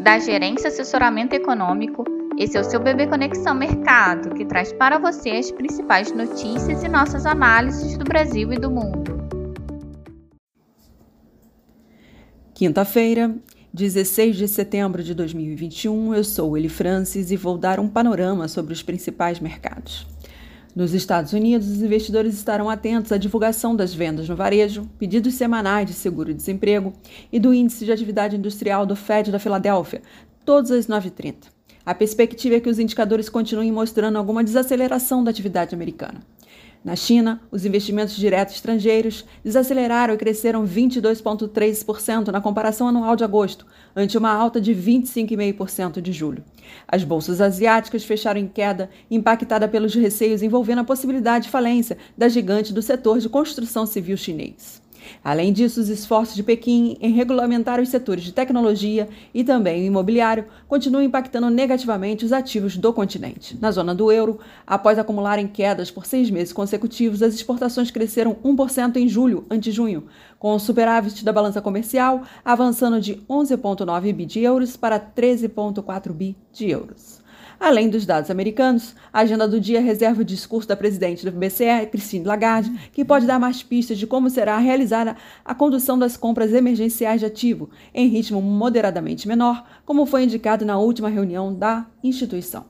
da Gerência Assessoramento Econômico. Esse é o seu Bebê Conexão Mercado, que traz para você as principais notícias e nossas análises do Brasil e do mundo. Quinta-feira, 16 de setembro de 2021, eu sou Eli Francis e vou dar um panorama sobre os principais mercados. Nos Estados Unidos, os investidores estarão atentos à divulgação das vendas no varejo, pedidos semanais de seguro-desemprego e do índice de atividade industrial do Fed da Filadélfia, todos às 9h30. A perspectiva é que os indicadores continuem mostrando alguma desaceleração da atividade americana. Na China, os investimentos diretos estrangeiros desaceleraram e cresceram 22,3% na comparação anual de agosto, ante uma alta de 25,5% de julho. As bolsas asiáticas fecharam em queda, impactada pelos receios envolvendo a possibilidade de falência da gigante do setor de construção civil chinês. Além disso, os esforços de Pequim em regulamentar os setores de tecnologia e também o imobiliário continuam impactando negativamente os ativos do continente. Na zona do euro, após acumularem quedas por seis meses consecutivos, as exportações cresceram 1% em julho ante junho, com o superávit da balança comercial avançando de 11,9 bi de euros para 13,4 bi de euros. Além dos dados americanos, a agenda do dia reserva o discurso da presidente do BCE, Christine Lagarde, que pode dar mais pistas de como será realizada a condução das compras emergenciais de ativo, em ritmo moderadamente menor, como foi indicado na última reunião da instituição.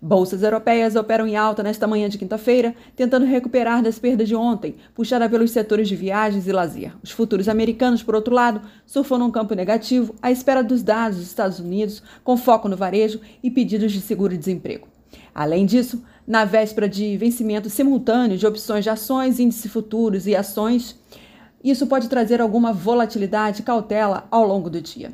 Bolsas europeias operam em alta nesta manhã de quinta-feira, tentando recuperar das perdas de ontem, puxada pelos setores de viagens e lazer. Os futuros americanos, por outro lado, surfam num campo negativo à espera dos dados dos Estados Unidos, com foco no varejo e pedidos de seguro-desemprego. Além disso, na véspera de vencimento simultâneo de opções de ações, índices futuros e ações, isso pode trazer alguma volatilidade e cautela ao longo do dia.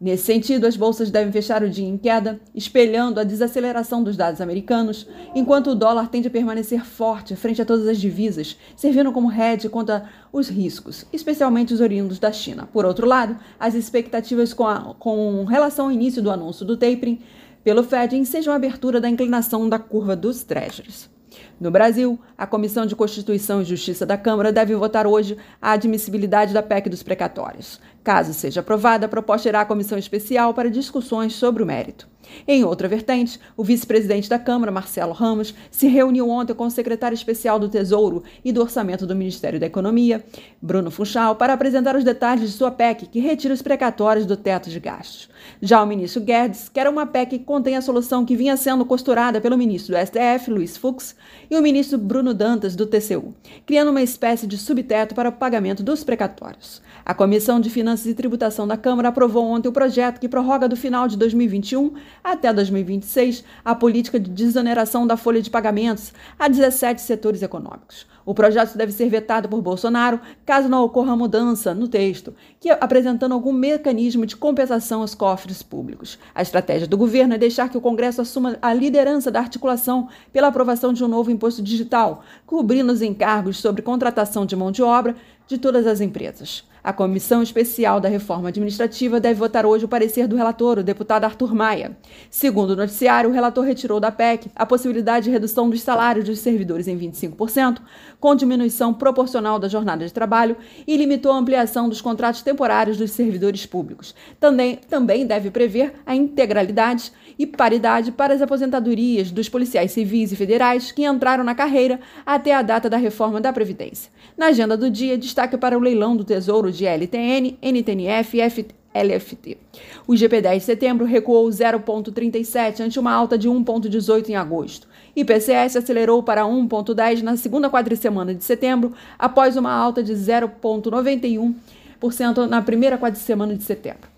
Nesse sentido, as bolsas devem fechar o dia em queda, espelhando a desaceleração dos dados americanos, enquanto o dólar tende a permanecer forte frente a todas as divisas, servindo como hedge contra os riscos, especialmente os oriundos da China. Por outro lado, as expectativas com, a, com relação ao início do anúncio do tapering pelo Fed ensejam a abertura da inclinação da curva dos Treasuries. No Brasil, a Comissão de Constituição e Justiça da Câmara deve votar hoje a admissibilidade da PEC dos precatórios. Caso seja aprovada, a proposta irá à comissão especial para discussões sobre o mérito. Em outra vertente, o vice-presidente da Câmara, Marcelo Ramos, se reuniu ontem com o secretário especial do Tesouro e do Orçamento do Ministério da Economia, Bruno Funchal, para apresentar os detalhes de sua PEC, que retira os precatórios do teto de gastos. Já o ministro Guedes quer uma PEC que contém a solução que vinha sendo costurada pelo ministro do STF, Luiz Fux, e o ministro Bruno Dantas, do TCU, criando uma espécie de subteto para o pagamento dos precatórios. A Comissão de Finanças e Tributação da Câmara aprovou ontem o projeto que prorroga do final de 2021 até 2026 a política de desoneração da folha de pagamentos a 17 setores econômicos. O projeto deve ser vetado por Bolsonaro caso não ocorra mudança no texto, que apresentando algum mecanismo de compensação aos cofres públicos. A estratégia do governo é deixar que o Congresso assuma a liderança da articulação pela aprovação de um novo imposto digital, cobrindo os encargos sobre contratação de mão de obra de todas as empresas. A Comissão Especial da Reforma Administrativa deve votar hoje o parecer do relator, o deputado Arthur Maia. Segundo o noticiário, o relator retirou da PEC a possibilidade de redução dos salários dos servidores em 25%, com diminuição proporcional da jornada de trabalho, e limitou a ampliação dos contratos temporários dos servidores públicos. Também, também deve prever a integralidade e paridade para as aposentadorias dos policiais civis e federais que entraram na carreira até a data da reforma da Previdência. Na agenda do dia, destaque para o leilão do Tesouro de LTN, NTNF e LFT. O GP10 de setembro recuou 0,37 ante uma alta de 1,18 em agosto. IPCS acelerou para 1,10 na segunda quadricemana de setembro, após uma alta de 0,91% na primeira quadricemana de setembro.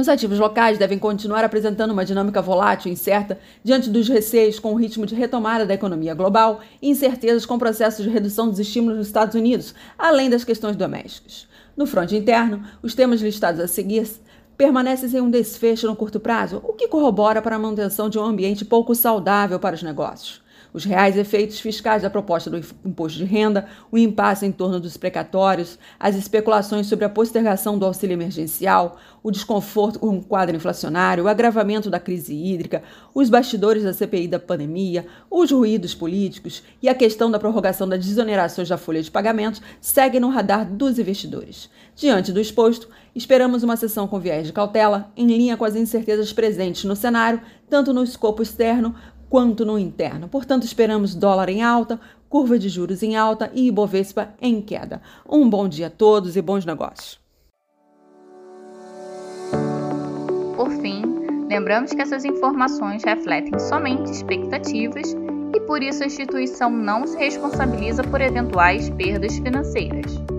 Os ativos locais devem continuar apresentando uma dinâmica volátil e incerta diante dos receios com o ritmo de retomada da economia global e incertezas com o processo de redução dos estímulos nos Estados Unidos, além das questões domésticas. No fronte interno, os temas listados a seguir permanecem sem um desfecho no curto prazo, o que corrobora para a manutenção de um ambiente pouco saudável para os negócios. Os reais efeitos fiscais da proposta do imposto de renda, o impasse em torno dos precatórios, as especulações sobre a postergação do auxílio emergencial, o desconforto com o quadro inflacionário, o agravamento da crise hídrica, os bastidores da CPI da pandemia, os ruídos políticos e a questão da prorrogação das desonerações da folha de pagamentos seguem no radar dos investidores. Diante do exposto, esperamos uma sessão com viés de cautela, em linha com as incertezas presentes no cenário, tanto no escopo externo quanto no interno. Portanto, esperamos dólar em alta, curva de juros em alta e Ibovespa em queda. Um bom dia a todos e bons negócios. Por fim, lembramos que essas informações refletem somente expectativas e por isso a instituição não se responsabiliza por eventuais perdas financeiras.